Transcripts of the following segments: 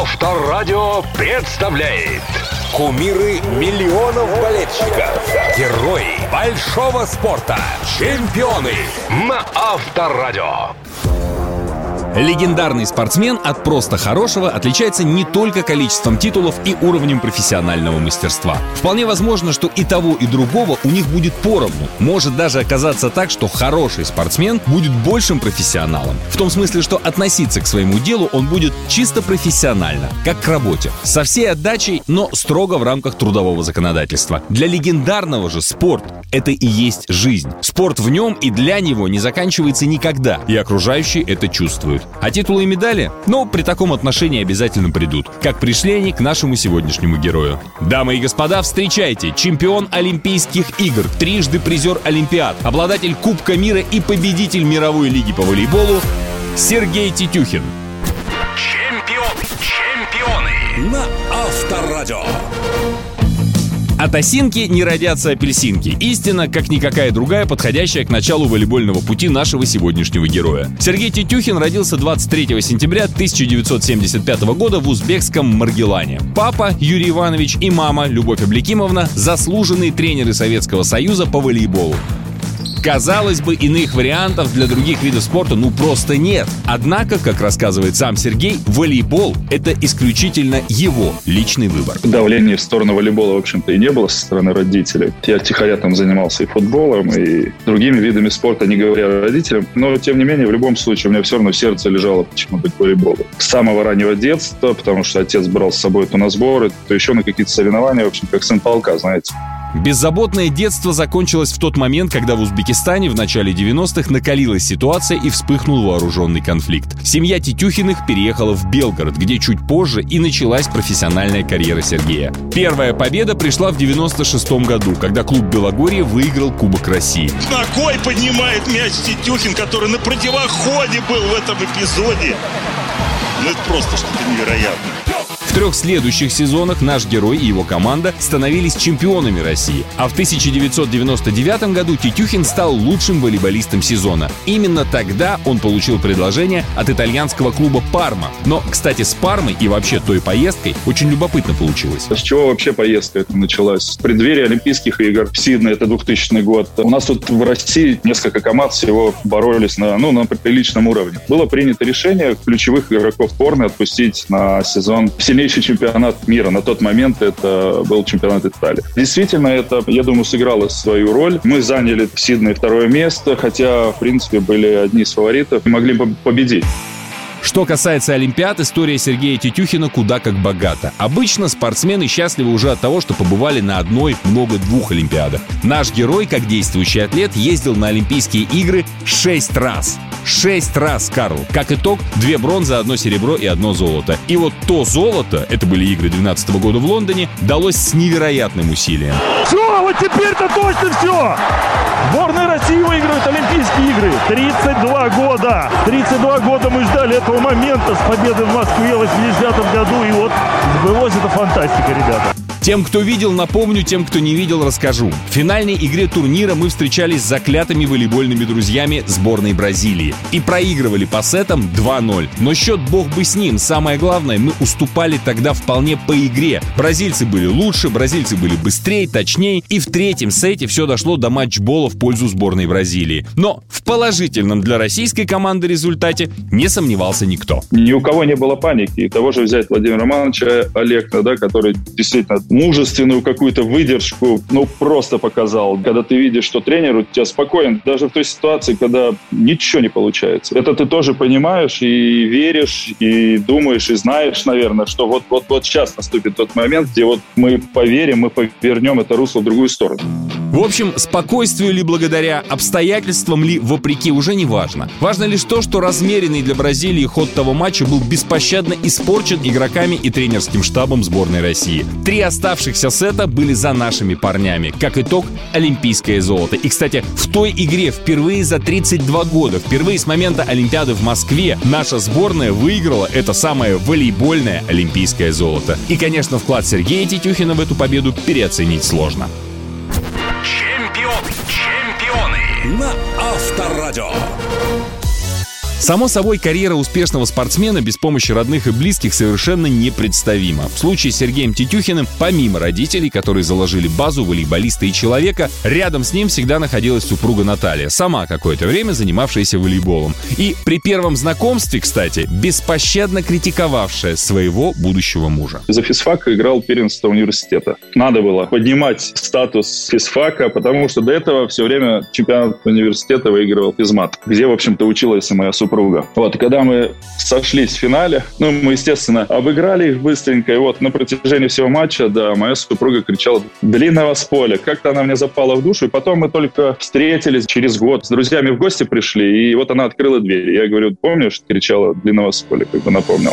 Авторадио представляет. Кумиры миллионов болельщиков. Герои большого спорта. Чемпионы на Авторадио Легендарный спортсмен от просто хорошего отличается не только количеством титулов и уровнем профессионального мастерства. Вполне возможно, что и того, и другого у них будет поровну. Может даже оказаться так, что хороший спортсмен будет большим профессионалом. В том смысле, что относиться к своему делу он будет чисто профессионально, как к работе. Со всей отдачей, но строго в рамках трудового законодательства. Для легендарного же спорт — это и есть жизнь. Спорт в нем и для него не заканчивается никогда, и окружающие это чувствуют. А титулы и медали? Ну, при таком отношении обязательно придут. Как пришли они к нашему сегодняшнему герою. Дамы и господа, встречайте! Чемпион Олимпийских игр, трижды призер Олимпиад, обладатель Кубка мира и победитель мировой лиги по волейболу Сергей Титюхин. Чемпион, чемпионы на Авторадио от осинки не родятся апельсинки. Истина, как никакая другая, подходящая к началу волейбольного пути нашего сегодняшнего героя. Сергей Тетюхин родился 23 сентября 1975 года в узбекском Маргелане. Папа Юрий Иванович и мама Любовь Абликимовна – заслуженные тренеры Советского Союза по волейболу. Казалось бы, иных вариантов для других видов спорта ну просто нет. Однако, как рассказывает сам Сергей, волейбол — это исключительно его личный выбор. Давления в сторону волейбола, в общем-то, и не было со стороны родителей. Я тихоря там занимался и футболом, и другими видами спорта, не говоря родителям. Но, тем не менее, в любом случае, у меня все равно сердце лежало почему-то к волейболу. С самого раннего детства, потому что отец брал с собой то на сборы, то еще на какие-то соревнования, в общем, как сын полка, знаете. Беззаботное детство закончилось в тот момент, когда в Узбекистане в начале 90-х накалилась ситуация и вспыхнул вооруженный конфликт. Семья Тетюхиных переехала в Белгород, где чуть позже и началась профессиональная карьера Сергея. Первая победа пришла в 96 году, когда клуб Белогорье выиграл Кубок России. Ногой поднимает мяч Тетюхин, который на противоходе был в этом эпизоде. Ну это просто что-то невероятное трех следующих сезонах наш герой и его команда становились чемпионами России. А в 1999 году Титюхин стал лучшим волейболистом сезона. Именно тогда он получил предложение от итальянского клуба «Парма». Но, кстати, с «Пармой» и вообще той поездкой очень любопытно получилось. С чего вообще поездка это началась? С преддверия Олимпийских игр в Сиднey, это 2000 год. У нас тут в России несколько команд всего боролись на, ну, на приличном уровне. Было принято решение ключевых игроков сборной отпустить на сезон сильнейший сильнейший чемпионат мира. На тот момент это был чемпионат Италии. Действительно, это, я думаю, сыграло свою роль. Мы заняли в Сиднey второе место, хотя, в принципе, были одни из фаворитов и могли бы победить. Что касается Олимпиад, история Сергея Тетюхина куда как богата. Обычно спортсмены счастливы уже от того, что побывали на одной, много двух Олимпиадах. Наш герой, как действующий атлет, ездил на Олимпийские игры шесть раз. Шесть раз, Карл. Как итог, две бронзы, одно серебро и одно золото. И вот то золото, это были игры 12 года в Лондоне, далось с невероятным усилием. Все, вот теперь-то точно все! Сборная России выигрывает Олимпийские игры. 32 года. 32 года мы ждали этого момента с победой в Москве в 80 году. И вот сбылось это фантастика, ребята. Тем, кто видел, напомню, тем, кто не видел, расскажу. В финальной игре турнира мы встречались с заклятыми волейбольными друзьями сборной Бразилии. И проигрывали по сетам 2-0. Но счет бог бы с ним. Самое главное, мы уступали тогда вполне по игре. Бразильцы были лучше, бразильцы были быстрее, точнее. И в третьем сете все дошло до матчбола в пользу сборной Бразилии. Но в положительном для российской команды результате не сомневался никто. Ни у кого не было паники. И того же взять Владимира Романовича Олега, да, который действительно мужественную какую-то выдержку, ну, просто показал. Когда ты видишь, что тренер у тебя спокоен, даже в той ситуации, когда ничего не получается. Это ты тоже понимаешь и веришь, и думаешь, и знаешь, наверное, что вот-вот-вот сейчас наступит тот момент, где вот мы поверим, мы повернем это русло в другую сторону. В общем, спокойствию ли благодаря обстоятельствам ли вопреки уже не важно. Важно лишь то, что размеренный для Бразилии ход того матча был беспощадно испорчен игроками и тренерским штабом сборной России. Три оставшихся сета были за нашими парнями. Как итог, олимпийское золото. И, кстати, в той игре впервые за 32 года, впервые с момента Олимпиады в Москве, наша сборная выиграла это самое волейбольное олимпийское золото. И, конечно, вклад Сергея Тетюхина в эту победу переоценить сложно. На Авторадио. Само собой, карьера успешного спортсмена без помощи родных и близких совершенно непредставима. В случае с Сергеем Тетюхиным, помимо родителей, которые заложили базу волейболиста и человека, рядом с ним всегда находилась супруга Наталья, сама какое-то время занимавшаяся волейболом. И при первом знакомстве, кстати, беспощадно критиковавшая своего будущего мужа. За физфак играл первенство университета. Надо было поднимать статус физфака, потому что до этого все время чемпионат университета выигрывал физмат, где, в общем-то, училась моя супруга. Вот, и когда мы сошлись в финале, ну, мы, естественно, обыграли их быстренько, и вот на протяжении всего матча, да, моя супруга кричала «Длинного с поля». Как-то она мне запала в душу, и потом мы только встретились через год, с друзьями в гости пришли, и вот она открыла дверь. Я говорю, помнишь, кричала «Длинного с поля», как бы напомнил.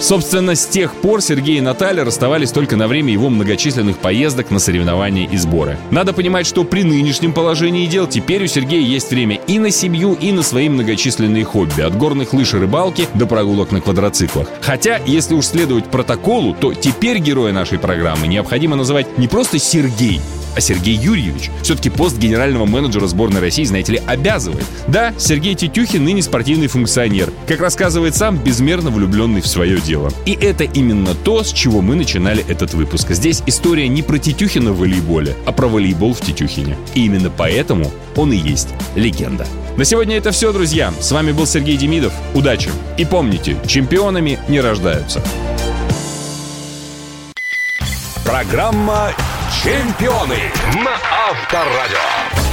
Собственно, с тех пор Сергей и Наталья расставались только на время его многочисленных поездок на соревнования и сборы. Надо понимать, что при нынешнем положении дел теперь у Сергея есть время и на семью, и на свои многочисленные хобби, от горных лыж и рыбалки до прогулок на квадроциклах. Хотя, если уж следовать протоколу, то теперь героя нашей программы необходимо называть не просто Сергей, а Сергей Юрьевич. Все-таки пост генерального менеджера сборной России, знаете ли, обязывает. Да, Сергей Тетюхин ныне спортивный функционер. Как рассказывает сам, безмерно влюбленный в свое дело. И это именно то, с чего мы начинали этот выпуск. Здесь история не про Тетюхина в волейболе, а про волейбол в Тетюхине. И именно поэтому он и есть легенда. На сегодня это все, друзья. С вами был Сергей Демидов. Удачи! И помните, чемпионами не рождаются. Программа «Чемпионы» на Авторадио.